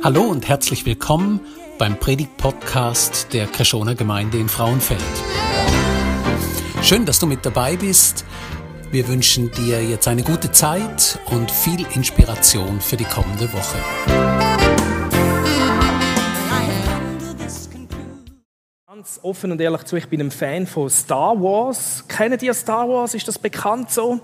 Hallo und herzlich willkommen beim Predigt-Podcast der Kreschoner Gemeinde in Frauenfeld. Schön, dass du mit dabei bist. Wir wünschen dir jetzt eine gute Zeit und viel Inspiration für die kommende Woche. Ganz offen und ehrlich zu, ich bin ein Fan von Star Wars. Kennen ihr Star Wars? Ist das bekannt so?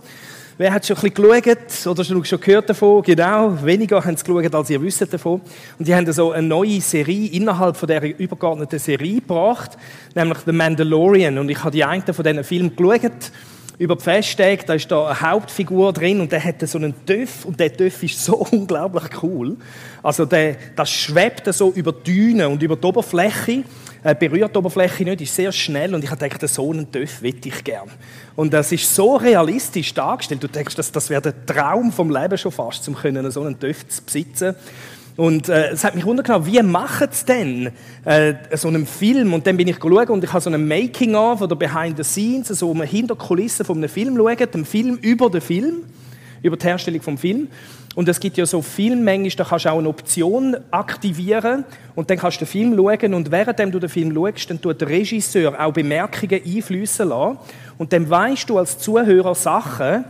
Wer hat schon ein bisschen geschaut oder schon, gehört davon? Genau, weniger haben es geschaut, als ihr wisst davon. Und die haben so eine neue Serie innerhalb von dieser übergeordneten Serie gebracht, nämlich The Mandalorian. Und ich habe die einen von diesen Filmen geschaut über die Festtage, da ist da eine Hauptfigur drin und der hat so einen Töff und der Töff ist so unglaublich cool. Also der, das schwebt so über die Düne und über die Oberfläche berührt die Oberfläche nicht, ist sehr schnell und ich habe gedacht, so einen Töff hätte ich gern. Und das ist so realistisch dargestellt, du denkst, das, das wäre der Traum vom Leben schon fast, können so einen Töff zu besitzen. Und äh, es hat mich wundern wie machen sie denn äh, so einen Film? Und dann bin ich geschaut und ich habe so einen Making-of oder Behind the Scenes, so eine Hinterkulisse von einem Film geschaut, einen Film über den Film, über die Herstellung vom Film. Und es gibt ja so Filmmängisch, da kannst du auch eine Option aktivieren und dann kannst du den Film schauen und während du den Film schaust, dann tut der Regisseur auch Bemerkungen einflüssen lassen und dann weißt du als Zuhörer Sachen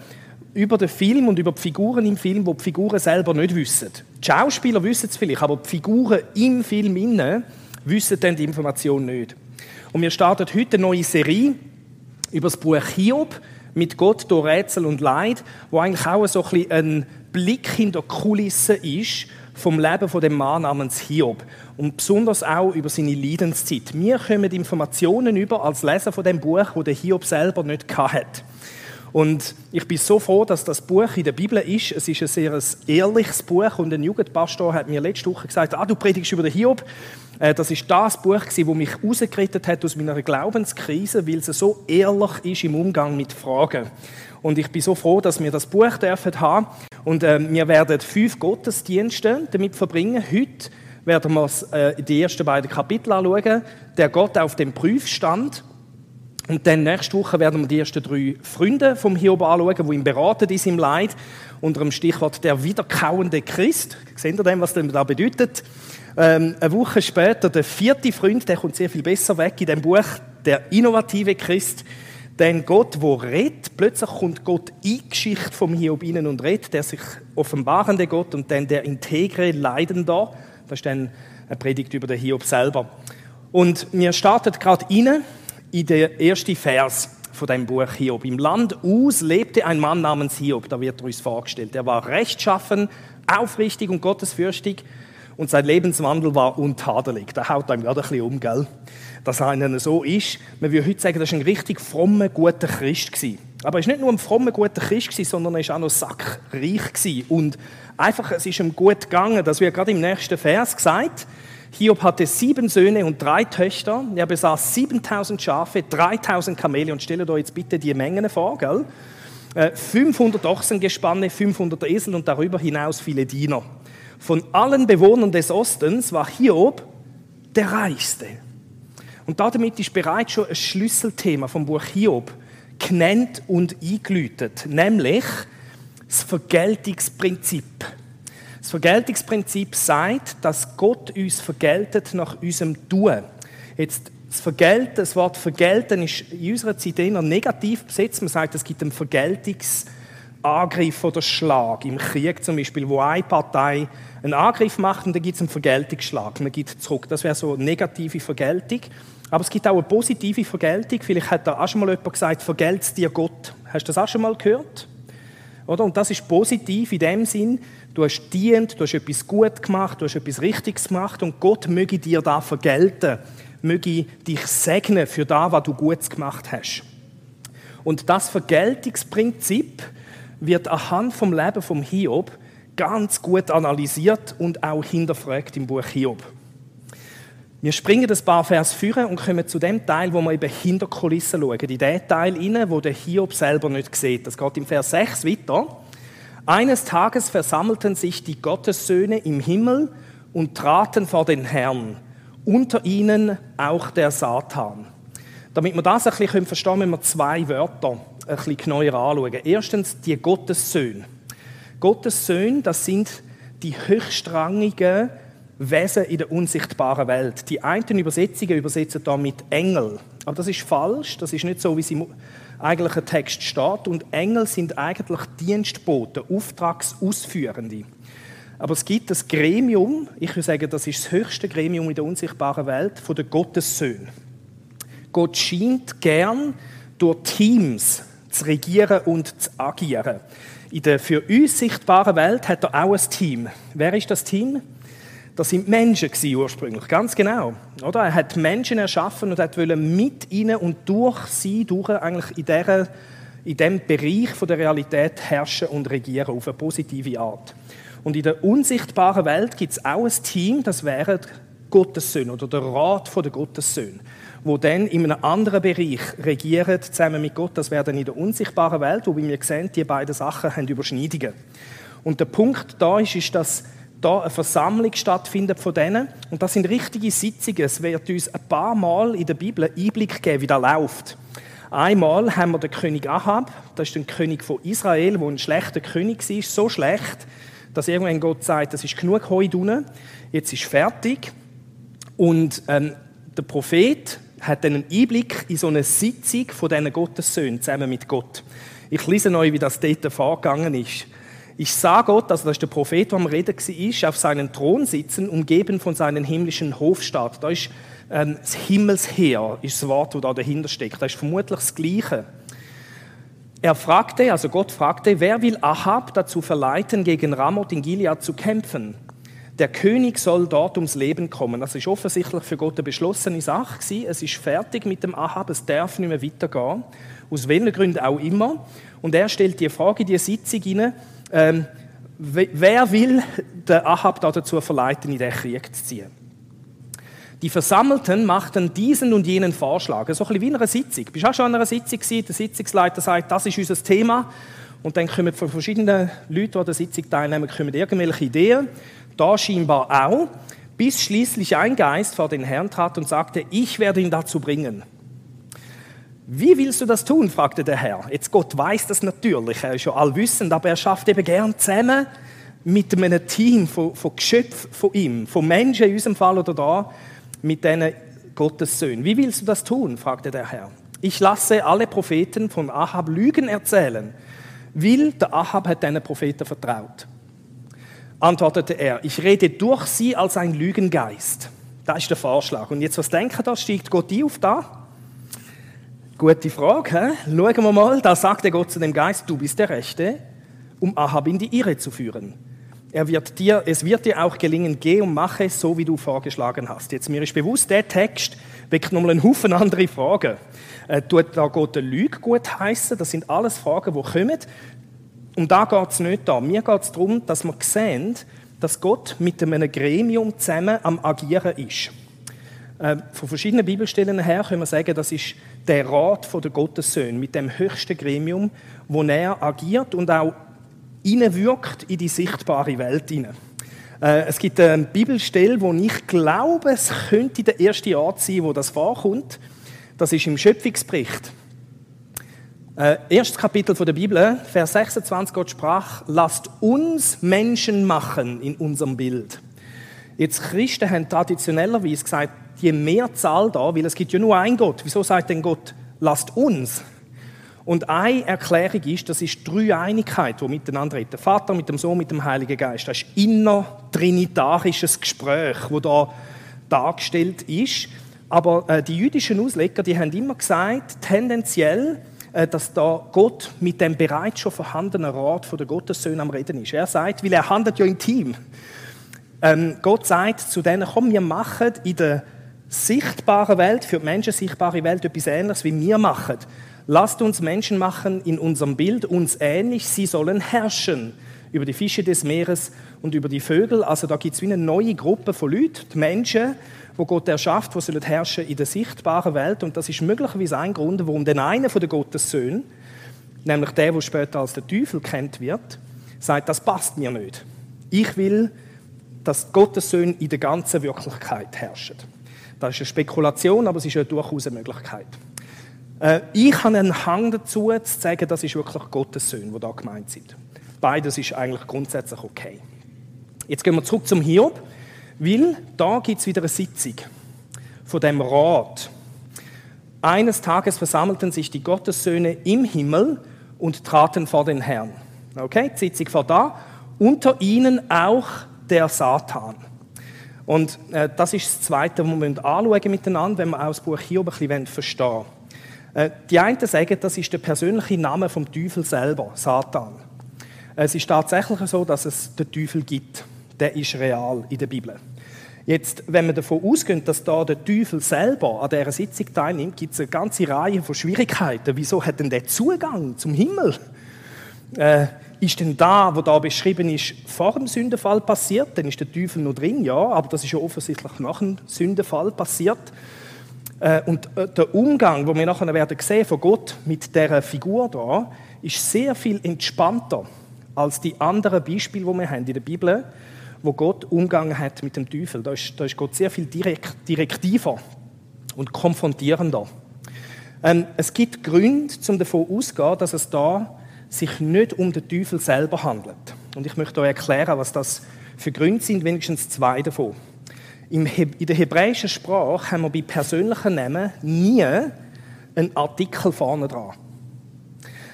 über den Film und über die Figuren im Film, wo die, die Figuren selber nicht wissen. Die Schauspieler wissen es vielleicht, aber die Figuren im Film innen wissen dann die Information nicht. Und wir starten heute eine neue Serie über das Buch Hiob mit Gott durch Rätsel und Leid, wo eigentlich auch so ein, bisschen ein Blick hinter die Kulissen ist vom Leben von dem Mann namens Hiob und besonders auch über seine Leidenszeit. Wir kommen Informationen über als Leser von dem Buch, wo der Hiob selber nicht hat. Und ich bin so froh, dass das Buch in der Bibel ist. Es ist ein sehr ehrliches Buch und ein Jugendpastor hat mir letzte Woche gesagt, ah, du predigst über den Hiob. Äh, das ist das Buch, das mich rausgerettet hat aus meiner Glaubenskrise, weil es so ehrlich ist im Umgang mit Fragen. Und ich bin so froh, dass wir das Buch dürfen haben. Und äh, wir werden fünf Gottesdienste damit verbringen. Heute werden wir äh, die ersten beiden Kapitel anschauen. Der Gott auf dem Prüfstand. Und dann nächste Woche werden wir die ersten drei Freunde vom Hiob anschauen, die ihm beraten in seinem Leid. Unter dem Stichwort der wiederkauende Christ. Seht ihr denn, was das da bedeutet? Ähm, eine Woche später der vierte Freund, der kommt sehr viel besser weg in dem Buch, der innovative Christ. Denn Gott, wo redet, plötzlich kommt Gott in die Geschichte vom Hiob innen und redet, der sich offenbarende Gott und dann der integre Leidende. Das ist dann eine Predigt über den Hiob selber. Und wir starten gerade rein in den ersten Vers von dem Buch Hiob. Im Land Us lebte ein Mann namens Hiob, da wird er uns vorgestellt. Er war rechtschaffen, aufrichtig und gottesfürchtig und sein Lebenswandel war untadelig. Da haut einem gerade ein bisschen um, gell? dass einer so ist. Man würde heute sagen, das war ein richtig frommer, guter Christ. Gewesen. Aber er war nicht nur ein frommer, guter Christ, gewesen, sondern er war auch noch sackreich. Gewesen. Und einfach, es ist ihm gut gegangen. Das wird gerade im nächsten Vers gesagt. Hiob hatte sieben Söhne und drei Töchter. Er besaß 7000 Schafe, 3000 Kamele. Und stellt euch jetzt bitte die Mengen vor, gell? 500 äh, Ochsengespanne, 500 Esel und darüber hinaus viele Diener. Von allen Bewohnern des Ostens war Hiob der Reichste. Und damit ist bereits schon ein Schlüsselthema vom Buch Hiob genannt und eingeläutet, nämlich das Vergeltungsprinzip. Das Vergeltungsprinzip sagt, dass Gott uns vergeltet nach unserem Tun. Jetzt das Vergelten, das Wort Vergelten ist in unserer Zeit eher negativ besetzt. Man sagt, es gibt einen Vergeltungsangriff oder Schlag. Im Krieg zum Beispiel, wo eine Partei einen Angriff macht und dann gibt es einen Vergeltungsschlag. Man gibt zurück. Das wäre so eine negative Vergeltung. Aber es gibt auch eine positive Vergeltung. Vielleicht hat da auch schon mal jemand gesagt, vergelt's dir Gott. Hast du das auch schon mal gehört? Oder? Und das ist positiv in dem Sinn, du hast dient, du hast etwas gut gemacht, du hast etwas Richtiges gemacht und Gott möge dir da vergelten, möge dich segnen für das, was du gut gemacht hast. Und das Vergeltungsprinzip wird anhand vom Leben vom Hiob ganz gut analysiert und auch hinterfragt im Buch Hiob. Wir springen ein paar Vers führen und kommen zu dem Teil, wo wir eben hinter Kulissen schauen. In den Teil rein, wo der Hiob selber nicht sieht. Das geht im Vers 6 weiter. Eines Tages versammelten sich die Gottessöhne im Himmel und traten vor den Herrn. Unter ihnen auch der Satan. Damit wir das ein bisschen verstehen können, müssen wir zwei Wörter ein bisschen genauer anschauen. Erstens die Gottessöhne. Gottessöhne, das sind die höchstrangigen Wesen in der unsichtbaren Welt. Die einen Übersetzungen übersetzen da mit Engel. Aber das ist falsch. Das ist nicht so, wie es im eigentlichen Text steht. Und Engel sind eigentlich Dienstboten, Auftragsausführende. Aber es gibt das Gremium, ich würde sagen, das ist das höchste Gremium in der unsichtbaren Welt, von den Gottessöhnen. Gott scheint gern durch Teams zu regieren und zu agieren. In der für uns sichtbaren Welt hat er auch ein Team. Wer ist das Team? Das sind Menschen ursprünglich, ganz genau. Oder? Er hat Menschen erschaffen und hat mit ihnen und durch sie durch eigentlich in, dieser, in diesem Bereich von der Realität herrschen und regieren auf eine positive Art. Und in der unsichtbaren Welt gibt es auch ein Team, das wäre Gottes Söhne oder der Rat der Gottessöhne, wo dann in einem anderen Bereich regieren zusammen mit Gott. Das wäre dann in der unsichtbaren Welt, wo wir sehen, die beiden Sachen haben Überschneidungen. Und der Punkt da ist, ist, dass da eine Versammlung stattfindet von denen. Und das sind richtige Sitzungen. Es wird uns ein paar Mal in der Bibel Einblick geben, wie das läuft. Einmal haben wir den König Ahab, das ist der König von Israel, der ein schlechter König war, so schlecht, dass irgendwann Gott sagt, das ist genug Heu drinnen, jetzt ist fertig. Und ähm, der Prophet hat dann einen Einblick in so eine Sitzung von diesen Gottessöhnen zusammen mit Gott. Ich lese euch, wie das dort vorgegangen ist. Ich sah Gott, also das ist der Prophet, der am Reden war, auf seinen Thron sitzen, umgeben von seinem himmlischen Hofstaat. Da ist ähm, das Himmelsheer, ist das Wort, das da dahinter steckt. Das ist vermutlich das Gleiche. Er fragte, also Gott fragte, wer will Ahab dazu verleiten, gegen Ramoth in Gilead zu kämpfen? Der König soll dort ums Leben kommen. Das ist offensichtlich für Gott eine beschlossene Sache gewesen. Es ist fertig mit dem Ahab, es darf nicht mehr weitergehen. Aus welchen Gründen auch immer. Und er stellt die Frage in die Sitzung hinein, ähm, wer will den Ahab dazu verleiten, in den Krieg zu ziehen? Die Versammelten machten diesen und jenen Vorschlag. So ein bisschen wie in einer Sitzung. Bist du auch schon an einer Sitzung gewesen? Der Sitzungsleiter sagt, das ist unser Thema. Und dann kommen von verschiedenen Leuten, die an der Sitzung teilnehmen, kommen irgendwelche Ideen. Da scheinbar auch. Bis schließlich ein Geist vor den Herrn trat und sagte, ich werde ihn dazu bringen. Wie willst du das tun? fragte der Herr. Jetzt Gott weiß das natürlich, er ist schon allwissend, aber er schafft eben gern zusammen mit einem Team von, von Geschöpfen von ihm, von Menschen in unserem Fall oder da, mit diesen Gottes Söhnen. Wie willst du das tun? fragte der Herr. Ich lasse alle Propheten von Ahab Lügen erzählen, weil der Ahab hat diesen Propheten vertraut. Antwortete er, ich rede durch sie als ein Lügengeist. Das ist der Vorschlag. Und jetzt, was denken da? Steigt Gott die auf da? Gute Frage. He? Schauen wir mal. Da sagte Gott zu dem Geist, du bist der Rechte, um Ahab in die Irre zu führen. Er wird dir, es wird dir auch gelingen, geh und mache so, wie du vorgeschlagen hast. Jetzt mir ist bewusst, der Text weckt nochmal einen Haufen andere Fragen. Äh, tut da Gott eine Lüge gut heißen? Das sind alles Fragen, die kommen. Um da geht es nicht da. Mir geht es darum, dass wir sehen, dass Gott mit einem Gremium zusammen am Agieren ist. Äh, von verschiedenen Bibelstellen her können wir sagen, das ist der Rat der Gottessöhne mit dem höchsten Gremium, wo er agiert und auch hineinwirkt in die sichtbare Welt hinein. Äh, es gibt eine Bibelstelle, wo ich glaube, es könnte der erste Ort sein, wo das vorkommt. Das ist im Schöpfungsbericht. Äh, erstes Kapitel der Bibel, Vers 26, Gott sprach, lasst uns Menschen machen in unserem Bild. Jetzt Christen haben traditionellerweise gesagt, je mehr Zahl da, weil es gibt ja nur einen Gott. Wieso sagt denn Gott, lasst uns? Und eine Erklärung ist, das ist die Dreieinigkeit, die miteinander redet. Der Vater mit dem Sohn, mit dem Heiligen Geist. Das ist innertrinitarisches Gespräch, wo da dargestellt ist. Aber äh, die jüdischen Ausleger, die haben immer gesagt, tendenziell, äh, dass da Gott mit dem bereits schon vorhandenen Rat von der Gottessöhne am Reden ist. Er sagt, weil er handelt ja im Team. Ähm, Gott sagt zu denen, komm, wir machen in der sichtbaren Welt, für die Menschen sichtbare Welt etwas Ähnliches, wie wir machen. Lasst uns Menschen machen in unserem Bild, uns ähnlich, sie sollen herrschen über die Fische des Meeres und über die Vögel. Also da gibt es wie eine neue Gruppe von Leuten, die Menschen, wo Gott erschafft, die sollen herrschen in der sichtbaren Welt. Und das ist möglicherweise ein Grund, warum den einen von den Gottessöhnen, nämlich der, der später als der Teufel kennt wird, sagt, das passt mir nicht. Ich will, dass Gottes Söhne in der ganzen Wirklichkeit herrschen. Das ist eine Spekulation, aber es ist ja durchaus eine Möglichkeit. Äh, ich habe einen Hang dazu, zu sagen, das ist wirklich Gottes Söhne, die da gemeint sind. Beides ist eigentlich grundsätzlich okay. Jetzt gehen wir zurück zum Hiob. Weil da gibt es wieder eine Sitzung von dem Rat. Eines Tages versammelten sich die Gottessöhne im Himmel und traten vor den Herrn. Okay, die Sitzung vor da. Unter ihnen auch der Satan. Und äh, das ist das Zweite, was wir anschauen miteinander, wenn wir auch das Buch Hiob ein bisschen verstehen wollen. Äh, die einen sagen, das ist der persönliche Name vom Teufel selber, Satan. Es ist tatsächlich so, dass es den Teufel gibt. Der ist real in der Bibel. Jetzt, wenn wir davon ausgehen, dass da der Teufel selber an dieser Sitzung teilnimmt, gibt es eine ganze Reihe von Schwierigkeiten. Wieso hat denn der Zugang zum Himmel? Äh, ist denn da, wo da beschrieben ist, vor dem Sündenfall passiert? Dann ist der Teufel noch drin, ja, aber das ist ja offensichtlich nach dem Sündenfall passiert. Äh, und äh, der Umgang, wo wir nachher werden sehen von Gott mit dieser Figur da, ist sehr viel entspannter als die anderen Beispiele, die wir haben in der Bibel, wo Gott umgegangen hat mit dem Teufel. Da ist, da ist Gott sehr viel direkt, direktiver und konfrontierender. Ähm, es gibt Gründe, um davon auszugehen, dass es da sich nicht um den Teufel selber handelt. Und ich möchte euch erklären, was das für Gründe sind, wenigstens zwei davon. In der hebräischen Sprache haben wir bei persönlichen Namen nie einen Artikel vorne dran.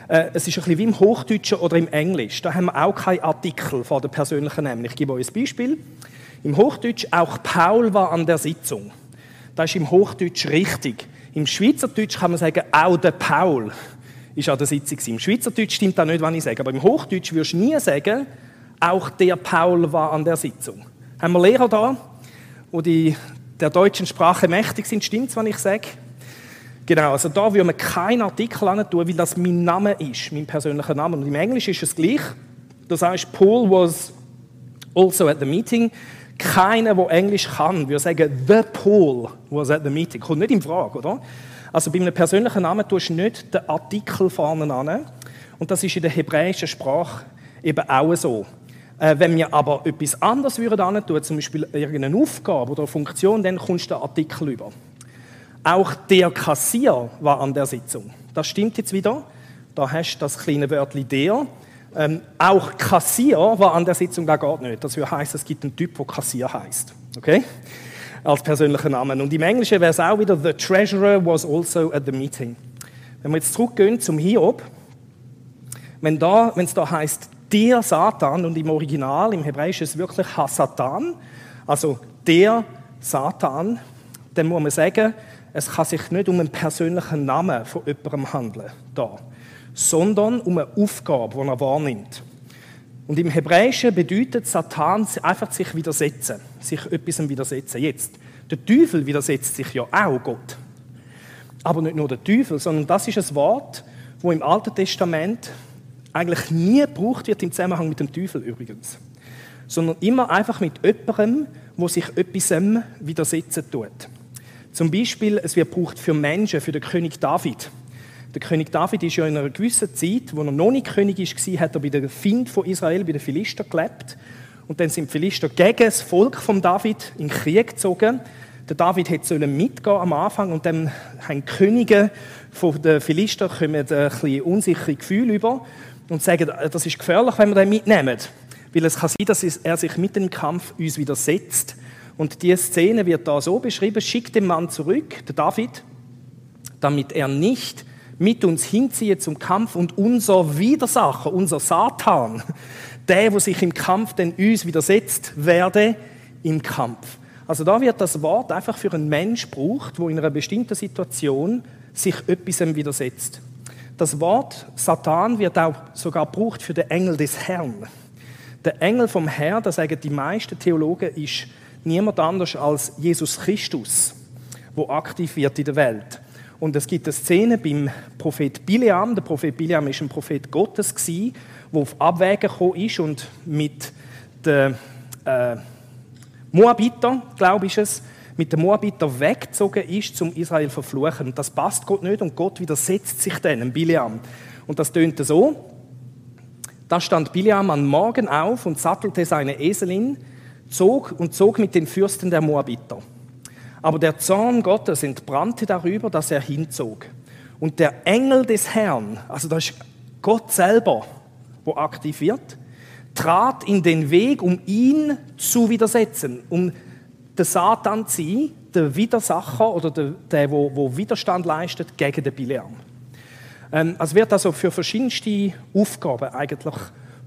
Äh, es ist ein bisschen wie im Hochdeutschen oder im Englisch. Da haben wir auch keinen Artikel vor den persönlichen Namen. Ich gebe euch ein Beispiel. Im Hochdeutsch, auch Paul war an der Sitzung. Das ist im Hochdeutsch richtig. Im Schweizerdeutsch kann man sagen, auch der Paul ist an der Sitzung. Im Schweizerdeutsch stimmt das nicht, was ich sage. Aber im Hochdeutsch würdest du nie sagen, auch der Paul war an der Sitzung. Haben wir Lehrer da, die der deutschen Sprache mächtig sind? Stimmt es, was ich sage? Genau, also da würde man keinen Artikel an tun, weil das mein Name ist, mein persönlicher Name. Und im Englisch ist es gleich. Das heißt, Paul was also at the meeting. Keiner, der Englisch kann, würde sagen, the Paul was at the meeting. Kommt nicht in Frage, oder? Also bei einem persönlichen Namen tust du nicht den Artikel vorne an. Und das ist in der hebräischen Sprache eben auch so. Äh, wenn wir aber etwas anderes würden tun, zum Beispiel irgendeine Aufgabe oder Funktion, dann kommst du den Artikel über. Auch der Kassier war an der Sitzung. Das stimmt jetzt wieder. Da hast du das kleine Wörtchen der. Ähm, auch Kassier war an der Sitzung, da geht nicht. Das heißt, es gibt einen Typ, der Kassier heißt. Okay? Als persönlichen Namen. Und im Englischen wäre es auch wieder The Treasurer was also at the meeting. Wenn wir jetzt zurückgehen zum Hiob, wenn da, wenn es da heißt der Satan und im Original, im Hebräischen ist es wirklich Hasatan, also der Satan, dann muss man sagen, es kann sich nicht um einen persönlichen Namen von jemandem handeln, da, sondern um eine Aufgabe, die er wahrnimmt. Und im Hebräischen bedeutet Satan einfach sich widersetzen, sich etwas widersetzen. Jetzt, der Teufel widersetzt sich ja auch Gott. Aber nicht nur der Teufel, sondern das ist ein Wort, wo im Alten Testament eigentlich nie gebraucht wird im Zusammenhang mit dem Teufel übrigens, sondern immer einfach mit jemandem, wo sich etwas widersetzen tut. Zum Beispiel, es wird gebraucht für Menschen, für den König David. Der König David ist ja in einer gewissen Zeit, wo er noch nicht König war, hat er bei der Find von Israel, bei den Philister gelebt. Und dann sind die Philister gegen das Volk von David in den Krieg gezogen. Der David hätte mitgehen am Anfang und dann haben die Könige von den Philister ein bisschen unsichere Gefühle über und sagen, das ist gefährlich, wenn wir den mitnehmen. Weil es kann sein, dass er sich mit dem Kampf uns widersetzt und die Szene wird da so beschrieben, schickt den Mann zurück, der David, damit er nicht mit uns hinziehe zum Kampf und unser Widersacher, unser Satan, der, wo sich im Kampf denn uns widersetzt, werde im Kampf. Also da wird das Wort einfach für einen Mensch gebraucht, wo in einer bestimmten Situation sich etwas widersetzt. Das Wort Satan wird auch sogar gebraucht für den Engel des Herrn. Der Engel vom Herrn, das sagen die meisten Theologen, ist niemand anders als Jesus Christus, wo aktiv wird in der Welt. Und es gibt eine Szene beim Prophet Bileam. Der Prophet Bileam ist ein Prophet Gottes der auf Abwägen gekommen ist und mit den äh, Moabiter, glaube ich es, mit den Moabiter weggezogen ist, zum Israel zu verfluchen. Und das passt Gott nicht und Gott widersetzt sich denen, Bileam. Und das tönte so. Da stand Bileam am Morgen auf und sattelte seine Eselin zog und zog mit den Fürsten der Moabiter. Aber der Zorn Gottes entbrannte darüber, dass er hinzog. Und der Engel des Herrn, also das ist Gott selber, wo aktiv wird, trat in den Weg, um ihn zu widersetzen, um der Satan zu sein, der Widersacher oder der, der wo, wo Widerstand leistet gegen den Bileam. Ähm, es wird also für verschiedenste Aufgaben eigentlich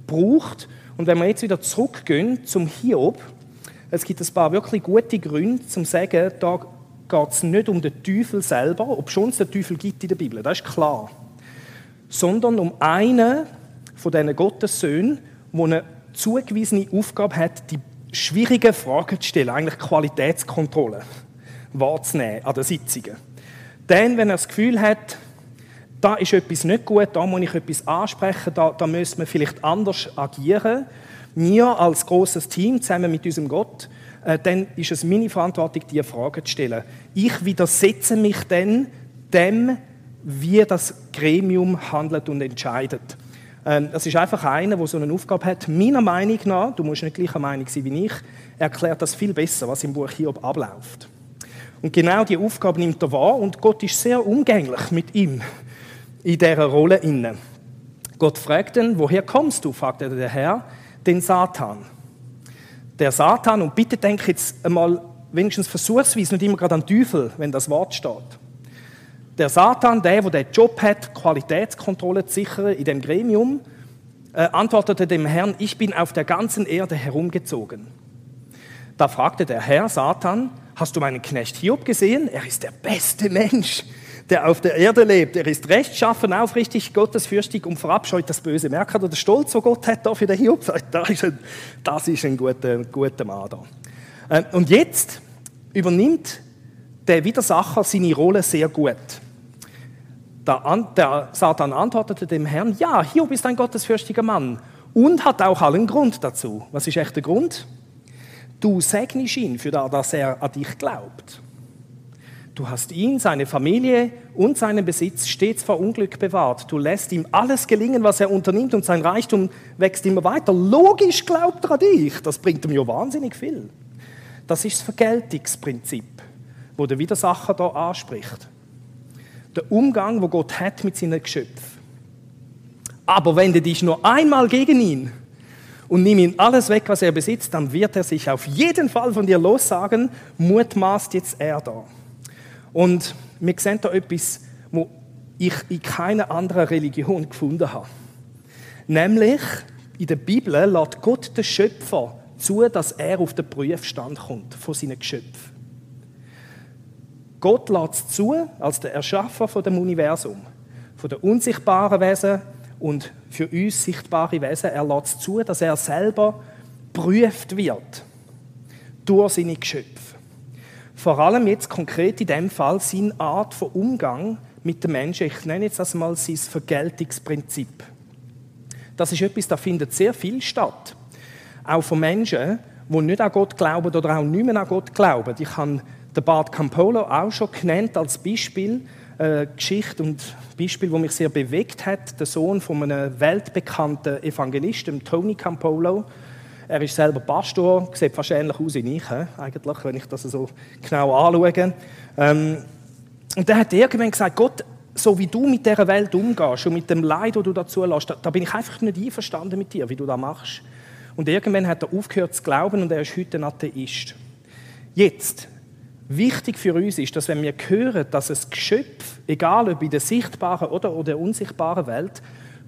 gebraucht. Und wenn wir jetzt wieder zurückgehen zum Hiob, es gibt ein paar wirklich gute Gründe, zum zu sagen, da geht es nicht um den Teufel selber, ob schon es den Teufel gibt in der Bibel, das ist klar, sondern um einen von diesen Gottessöhnen, der eine zugewiesene Aufgabe hat, die schwierigen Fragen zu stellen, eigentlich Qualitätskontrolle wahrzunehmen an den Sitzungen. Dann, wenn er das Gefühl hat, da ist etwas nicht gut, da muss ich etwas ansprechen, da, da müssen wir vielleicht anders agieren, wir als großes Team zusammen mit unserem Gott, äh, dann ist es meine Verantwortung, diese Fragen zu stellen. Ich widersetze mich dann dem, wie das Gremium handelt und entscheidet. Ähm, das ist einfach einer, der so eine Aufgabe hat. Meiner Meinung nach, du musst nicht gleicher Meinung sein wie ich, erklärt das viel besser, was im Buch Hiob abläuft. Und genau die Aufgabe nimmt er wahr und Gott ist sehr umgänglich mit ihm in dieser Rolle. Gott fragt ihn, woher kommst du? fragt er der Herr, den Satan. Der Satan, und bitte denk jetzt einmal wenigstens versuchsweise nicht immer gerade an Teufel, wenn das Wort steht. Der Satan, der, der den Job hat, Qualitätskontrolle zu sichern in dem Gremium, äh, antwortete dem Herrn, ich bin auf der ganzen Erde herumgezogen. Da fragte der Herr Satan, hast du meinen Knecht Hiob gesehen? Er ist der beste Mensch, der auf der Erde lebt. Er ist rechtschaffen, aufrichtig, gottesfürchtig und verabscheut das Böse. Merkt ihr den Stolz, den Gott hat da für den Hiob? Das ist ein, das ist ein guter, guter Mann da. Äh, und jetzt übernimmt der Widersacher seine Rolle sehr gut. Der, Satan antwortete dem Herrn, ja, Hiob ist ein gottesfürchtiger Mann und hat auch allen Grund dazu. Was ist echt der Grund? Du segnest ihn, für das, dass er an dich glaubt. Du hast ihn, seine Familie und seinen Besitz stets vor Unglück bewahrt. Du lässt ihm alles gelingen, was er unternimmt und sein Reichtum wächst immer weiter. Logisch glaubt er an dich. Das bringt ihm ja wahnsinnig viel. Das ist das Vergeltungsprinzip, wo der Widersacher da anspricht der Umgang, wo Gott hat mit seinen Geschöpfen. Aber wende dich nur einmal gegen ihn und nimm ihm alles weg, was er besitzt, dann wird er sich auf jeden Fall von dir lossagen, mutmaßt jetzt er da. Und wir sehen da etwas, wo ich in keiner anderen Religion gefunden habe. Nämlich, in der Bibel lässt Gott den Schöpfer zu, dass er auf den Prüfstand kommt von seinen Geschöpfen. Gott lässt es zu, als der Erschaffer von dem Universum, von den unsichtbaren Wesen und für uns sichtbare Wesen. Er lässt es zu, dass er selber prüft wird durch seine Geschöpfe. Vor allem jetzt konkret in dem Fall seine Art von Umgang mit den Menschen. Ich nenne jetzt das mal sein Vergeltungsprinzip. Das ist etwas, da findet sehr viel statt. Auch von Menschen, die nicht an Gott glauben oder auch nicht mehr an Gott glauben. Ich habe der Bart Campolo auch schon genannt als Beispiel, äh, Geschichte und Beispiel, wo mich sehr bewegt hat, der Sohn von einem weltbekannten Evangelisten, Tony Campolo. Er ist selber Pastor, sieht fast ähnlich aus wie ich, eigentlich, wenn ich das so genau anschaue. Ähm, und der hat irgendwann gesagt, Gott, so wie du mit dieser Welt umgehst und mit dem Leid, das du dazu lässt, da, da bin ich einfach nicht einverstanden mit dir, wie du das machst. Und irgendwann hat er aufgehört zu glauben und er ist heute ein Atheist. Jetzt, Wichtig für uns ist, dass wenn wir hören, dass es Geschöpf, egal ob in der sichtbaren oder der unsichtbaren Welt,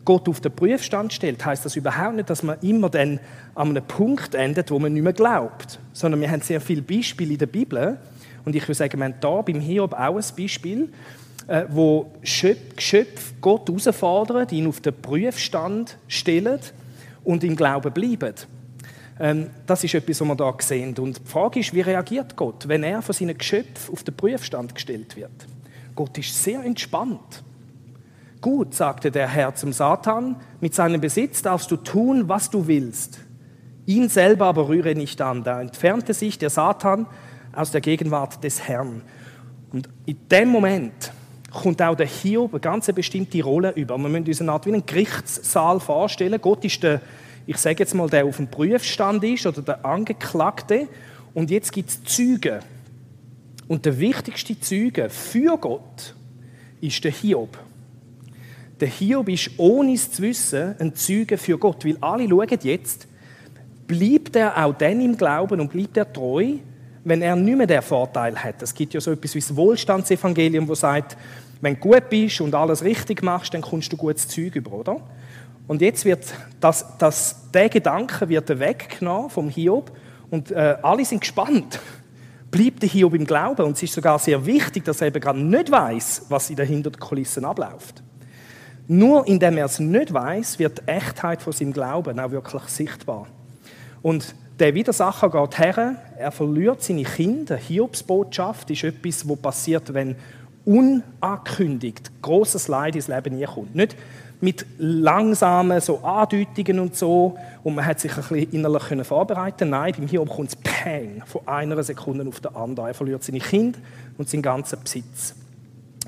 Gott auf den Prüfstand stellt, heißt das überhaupt nicht, dass man immer dann an einem Punkt endet, wo man nicht mehr glaubt. Sondern wir haben sehr viele Beispiele in der Bibel. Und ich würde sagen, wir haben hier beim Hiob auch ein Beispiel, äh, wo Geschöpfe Gott herausfordern, ihn auf den Prüfstand stellen und im Glauben bleiben. Ähm, das ist etwas, was wir hier sehen. Und die Frage ist, wie reagiert Gott, wenn er von seinen Geschöpfen auf den Prüfstand gestellt wird? Gott ist sehr entspannt. Gut, sagte der Herr zum Satan, mit seinem Besitz darfst du tun, was du willst. Ihn selber aber rühre nicht an. Da entfernte sich der Satan aus der Gegenwart des Herrn. Und in dem Moment kommt auch der Hiob eine ganz bestimmte Rolle über. Wir müssen uns eine Art wie einen Gerichtssaal vorstellen. Gott ist der ich sage jetzt mal, der auf dem Prüfstand ist oder der Angeklagte. Und jetzt gibt es Züge. Und der wichtigste Zeuge für Gott ist der Hiob. Der Hiob ist, ohne es zu wissen, ein Zeuge für Gott. Weil alle schauen jetzt, bleibt er auch dann im Glauben und bleibt er treu, wenn er nicht mehr den Vorteil hat. Es gibt ja so etwas wie das Wohlstandsevangelium, wo sagt, wenn du gut bist und alles richtig machst, dann kommst du gutes Zeug über, oder? Und jetzt wird das, das, der Gedanke wird weggenommen vom Hiob und äh, alle sind gespannt. Bleibt der Hiob im Glauben? Und es ist sogar sehr wichtig, dass er eben gerade nicht weiß, was in den Hinterkulissen abläuft. Nur indem er es nicht weiß, wird die Echtheit von seinem Glauben auch wirklich sichtbar. Und der Widersacher geht her, er verliert seine Kinder. Hiobsbotschaft ist etwas, was passiert, wenn unangekündigt großes Leid ins Leben kommt. Nicht mit langsamen so Andeutungen und so und man hat sich ein bisschen innerlich vorbereiten. Nein, beim Hiob kommt es Peng von einer Sekunde auf die andere. Er verliert seine Kinder und seinen ganzen Besitz.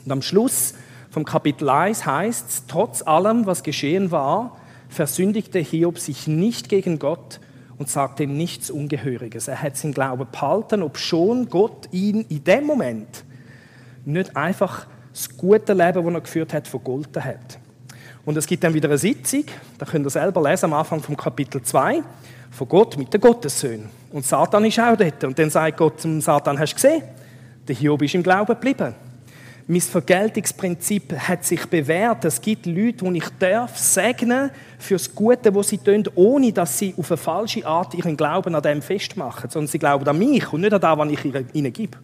Und am Schluss vom Kapitel 1 heißt es, trotz allem, was geschehen war, versündigte Hiob sich nicht gegen Gott und sagte ihm nichts Ungehöriges. Er hat seinen Glauben behalten, ob schon Gott ihn in dem Moment nicht einfach das gute Leben, das er geführt hat, vergolten hat. Und es gibt dann wieder eine Sitzung, da könnt ihr selber lesen, am Anfang vom Kapitel 2, von Gott mit den Gottessöhnen. Und Satan ist auch dort. Und dann sagt Gott zum Satan, hast du gesehen, der Hiob ist im Glauben geblieben. Mein Vergeltungsprinzip hat sich bewährt. Es gibt Leute, die ich darf segnen für das Gute, was sie tun, ohne dass sie auf eine falsche Art ihren Glauben an dem festmachen, sondern sie glauben an mich und nicht an das, was ich ihnen gebe.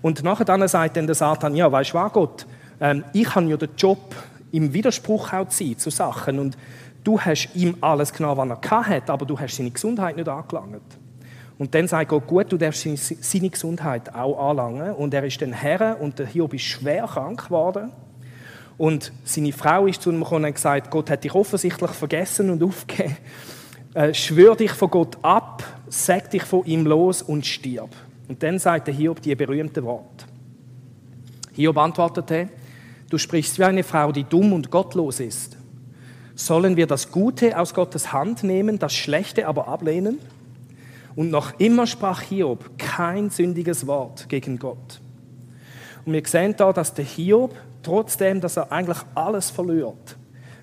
Und nachher dann sagt dann der Satan, ja, weißt du was, Gott, ähm, ich habe ja den Job, im Widerspruch auch zu sein zu Sachen und du hast ihm alles genommen, was er hatte, aber du hast seine Gesundheit nicht angelangt. Und dann sagt Gott, gut, du darfst seine Gesundheit auch anlangen. Und er ist dann Herr und der Hiob ist schwer krank geworden. Und seine Frau ist zu ihm gekommen und gesagt, Gott hat dich offensichtlich vergessen und aufgegeben. Äh, schwör dich von Gott ab, sag dich von ihm los und stirb. Und dann sagt der Hiob die berühmten Worte. Hiob antwortete, du sprichst wie eine Frau, die dumm und gottlos ist. Sollen wir das Gute aus Gottes Hand nehmen, das Schlechte aber ablehnen? Und noch immer sprach Hiob kein sündiges Wort gegen Gott. Und wir sehen da, dass der Hiob, trotzdem, dass er eigentlich alles verliert,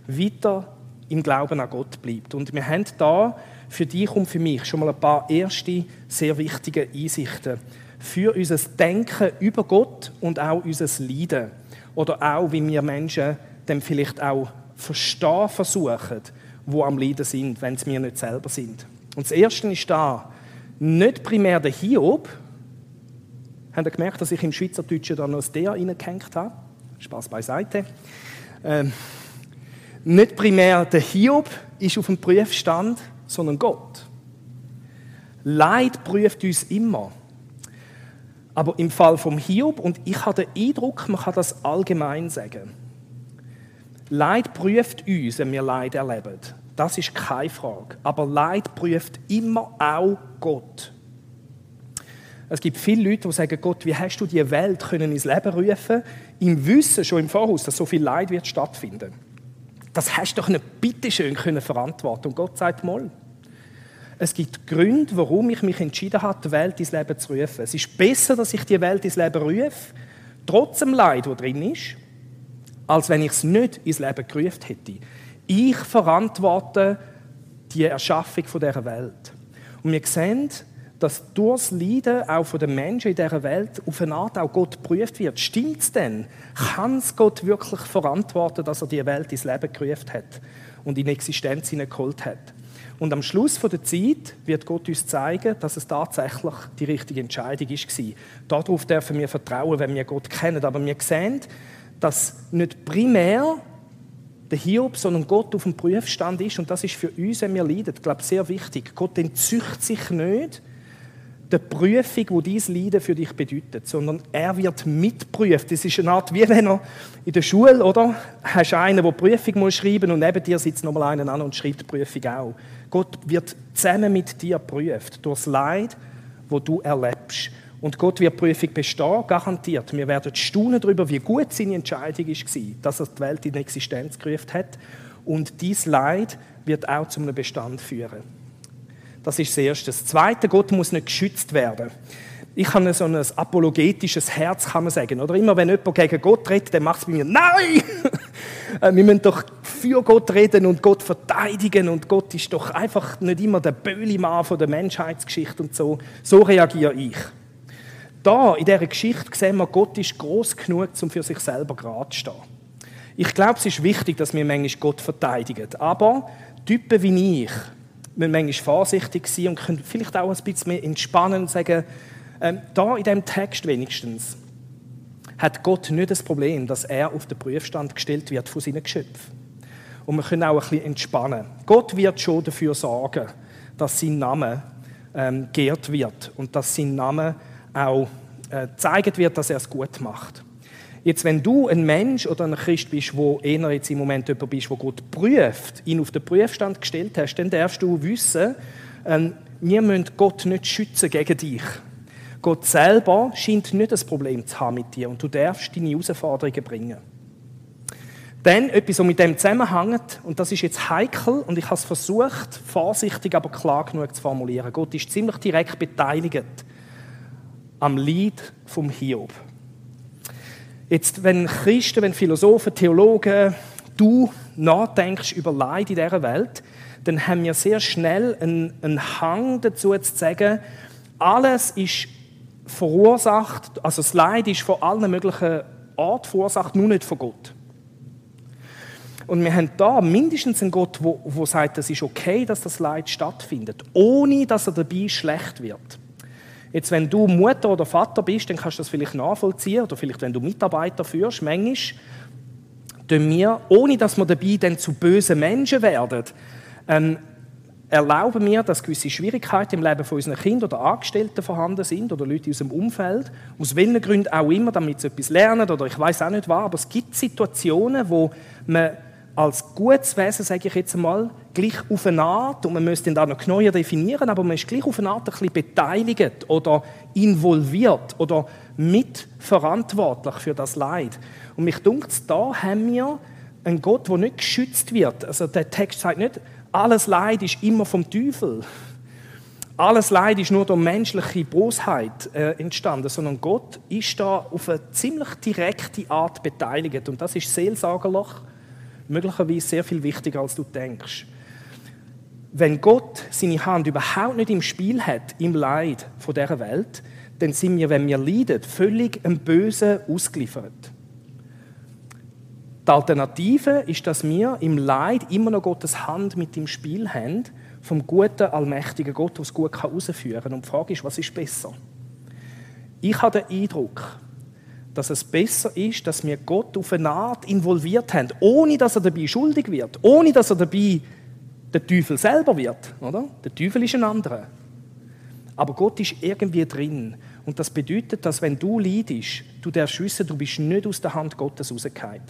weiter im Glauben an Gott bleibt. Und wir haben da für dich und für mich schon mal ein paar erste sehr wichtige Einsichten für unser Denken über Gott und auch unser Leiden. Oder auch, wie wir Menschen dann vielleicht auch verstehen versuchen, wo am Leiden sind, wenn es wir nicht selber sind. Und das Erste ist da, nicht primär der Hiob. Habt ihr gemerkt, dass ich im Schweizerdeutschen da noch das «der» reingehängt habe? Spaß beiseite. Ähm, nicht primär der Hiob ist auf dem Prüfstand, sondern Gott. Leid prüft uns immer. Aber im Fall vom Hiob, und ich habe den Eindruck, man kann das allgemein sagen, Leid prüft uns, wenn wir Leid erleben. Das ist keine Frage. Aber Leid prüft immer auch Gott. Es gibt viele Leute, die sagen, Gott, wie hast du die Welt können ins Leben rufen, im Wissen schon im Voraus, dass so viel Leid wird stattfinden. Das hast du doch nicht bitteschön können verantworten. Und Gott sagt mal, es gibt Gründe, warum ich mich entschieden habe, die Welt ins Leben zu rufen. Es ist besser, dass ich die Welt ins Leben rufe, trotz dem Leid, das drin ist, als wenn ich es nicht ins Leben gerufen hätte. Ich verantworte die Erschaffung dieser Welt. Und wir sehen, dass durch das Leiden auch von den Menschen in dieser Welt auf eine Art auch Gott geprüft wird. Stimmt es denn? Kann es Gott wirklich verantworten, dass er die Welt ins Leben gerufen hat und in Existenz hineingeholt hat? Und am Schluss der Zeit wird Gott uns zeigen, dass es tatsächlich die richtige Entscheidung war. Darauf dürfen wir vertrauen, wenn wir Gott kennen. Aber wir sehen, dass nicht primär der Hiob, sondern Gott auf dem Prüfstand ist. Und das ist für uns, wenn wir leiden, glaube sehr wichtig. Gott entzücht sich nicht der Prüfung, die dieses Leiden für dich bedeutet, sondern er wird mitprüft. Das ist eine Art, wie wenn er in der Schule, oder? Hast einen, der Prüfung muss schreiben und neben dir sitzt nochmal einer an und schreibt die Prüfung auch. Gott wird zusammen mit dir prüft, durch das Leid, wo du erlebst. Und Gott wird die Prüfung bestehen, garantiert. Wir werden staunen darüber, wie gut seine Entscheidung war, dass er die Welt in Existenz gerufen hat. Und dies Leid wird auch zu einem Bestand führen. Das ist das Erste. Das Zweite, Gott muss nicht geschützt werden. Ich habe so ein apologetisches Herz, kann man sagen. Oder immer wenn jemand gegen Gott redet, dann macht es bei mir, nein! Äh, wir müssen doch für Gott reden und Gott verteidigen und Gott ist doch einfach nicht immer der Böhlimann von der Menschheitsgeschichte und so. So reagiere ich. Da, in dieser Geschichte, sehen wir, Gott ist groß genug, um für sich selber gerade zu stehen. Ich glaube, es ist wichtig, dass wir manchmal Gott verteidigen. Aber Typen wie ich müssen manchmal vorsichtig sein und können vielleicht auch ein bisschen mehr entspannen und sagen, ähm, da in diesem Text wenigstens, hat Gott nicht das Problem, dass er auf den Prüfstand gestellt wird von seinen Geschöpfen. Und wir können auch ein bisschen entspannen. Gott wird schon dafür sorgen, dass sein Name ähm, geehrt wird und dass sein Name auch äh, gezeigt wird, dass er es gut macht. Jetzt, wenn du ein Mensch oder ein Christ bist, wo eher jetzt im Moment jemand bist, wo Gott prüft, ihn auf den Prüfstand gestellt hast, dann darfst du wissen, ähm, wir müssen Gott nicht schützen gegen dich. Gott selber scheint nicht das Problem zu haben mit dir und du darfst deine Herausforderungen bringen. Dann etwas, was mit dem zusammenhängt, und das ist jetzt heikel, und ich habe es versucht, vorsichtig, aber klar genug zu formulieren. Gott ist ziemlich direkt beteiligt am Leid vom Hiob. Jetzt, wenn Christen, wenn Philosophen, Theologen, du nachdenkst über Leid in dieser Welt, dann haben wir sehr schnell einen, einen Hang dazu zu sagen, alles ist verursacht, also das Leid ist von allen möglichen Orten verursacht, nur nicht von Gott. Und wir haben da mindestens einen Gott, wo sagt, es ist okay, dass das Leid stattfindet, ohne dass er dabei schlecht wird. Jetzt, wenn du Mutter oder Vater bist, dann kannst du das vielleicht nachvollziehen, oder vielleicht, wenn du Mitarbeiter führst, manchmal, tun wir, ohne dass wir dabei dann zu bösen Menschen werden, ähm, erlauben wir, dass gewisse Schwierigkeiten im Leben von unseren Kindern oder Angestellten vorhanden sind oder Leute aus unserem Umfeld, aus welchen Gründen auch immer, damit sie etwas lernen oder ich weiß auch nicht was, aber es gibt Situationen, wo man als gutes Wesen, sage ich jetzt einmal, gleich auf eine Art, und man müsste ihn da noch genauer definieren, aber man ist gleich auf eine Art ein bisschen beteiligt oder involviert oder mitverantwortlich für das Leid. Und mich dunkt da haben wir einen Gott, der nicht geschützt wird. Also der Text sagt nicht, alles Leid ist immer vom Teufel. Alles Leid ist nur durch menschliche Bosheit äh, entstanden, sondern Gott ist da auf eine ziemlich direkte Art beteiligt. Und das ist seelsorgerlich möglicherweise sehr viel wichtiger, als du denkst. Wenn Gott seine Hand überhaupt nicht im Spiel hat, im Leid von dieser Welt, dann sind wir, wenn wir leiden, völlig im Bösen ausgeliefert. Die Alternative ist, dass wir im Leid immer noch Gottes Hand mit im Spiel haben, vom guten, allmächtigen Gott, der es gut herausführen kann. Und die Frage ist, was ist besser? Ich habe den Eindruck, dass es besser ist, dass wir Gott auf eine Art involviert haben, ohne dass er dabei schuldig wird, ohne dass er dabei der Teufel selber wird. Oder? Der Teufel ist ein anderer. Aber Gott ist irgendwie drin. Und das bedeutet, dass wenn du leidest, du darfst wissen, du bist nicht aus der Hand Gottes rausgefallen.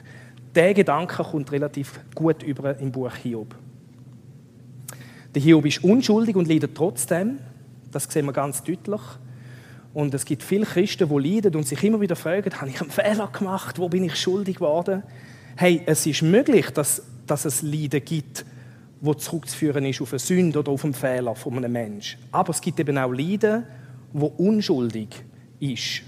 Der Gedanke kommt relativ gut über im Buch Hiob. Der Hiob ist unschuldig und leidet trotzdem. Das sehen wir ganz deutlich. Und es gibt viele Christen, die leiden und sich immer wieder fragen, habe ich einen Fehler gemacht? Wo bin ich schuldig geworden? Hey, es ist möglich, dass, dass es Leiden gibt, wo zurückzuführen ist auf eine Sünde oder auf einen Fehler von einem Menschen. Aber es gibt eben auch Leiden, wo unschuldig ist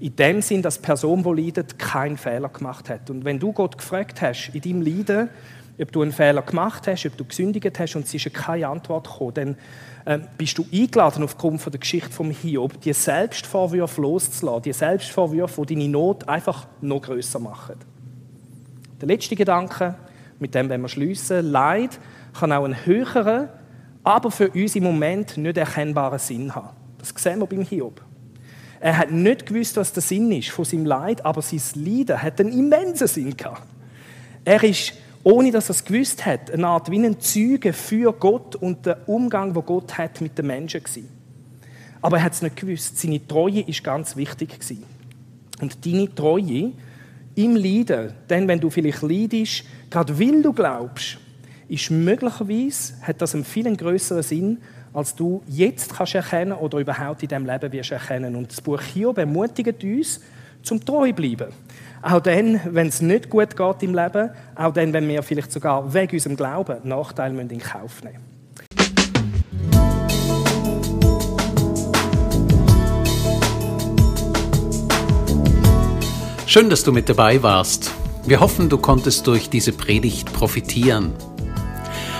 in dem Sinn, dass die Person, die leidet, keinen Fehler gemacht hat. Und wenn du Gott gefragt hast, in deinem Leiden, ob du einen Fehler gemacht hast, ob du gesündigt hast und es ist keine Antwort gekommen, dann äh, bist du eingeladen, aufgrund der Geschichte vom Hiob, die Selbstvorwürfe loszulassen, die Selbstvorwürfe, die deine Not einfach noch größer machen. Der letzte Gedanke, mit dem wenn wir schließen, Leid kann auch einen höheren, aber für uns im Moment nicht erkennbaren Sinn haben. Das sehen wir beim Hiob. Er hat nicht gewusst, was der Sinn ist von seinem Leid, aber sein Leiden hat einen immensen Sinn gehabt. Er ist, ohne dass er es gewusst hat, eine Art wie ein Zeuge für Gott und den Umgang, wo Gott hat mit den Menschen gewesen. Aber er hat es nicht gewusst. Seine Treue ist ganz wichtig gewesen. Und deine Treue im Leiden, denn wenn du vielleicht leidest, gerade weil du glaubst, ist möglicherweise, hat das einen viel größeren Sinn, als du jetzt kannst erkennen oder überhaupt in deinem Leben wirst erkennen. Und das Buch Hiob ermutigt uns, zum treu bleiben. Auch dann, wenn es nicht gut geht im Leben, auch dann, wenn wir vielleicht sogar wegen unserem Glauben Nachteile in Kauf nehmen Schön, dass du mit dabei warst. Wir hoffen, du konntest durch diese Predigt profitieren.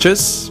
Tschüss.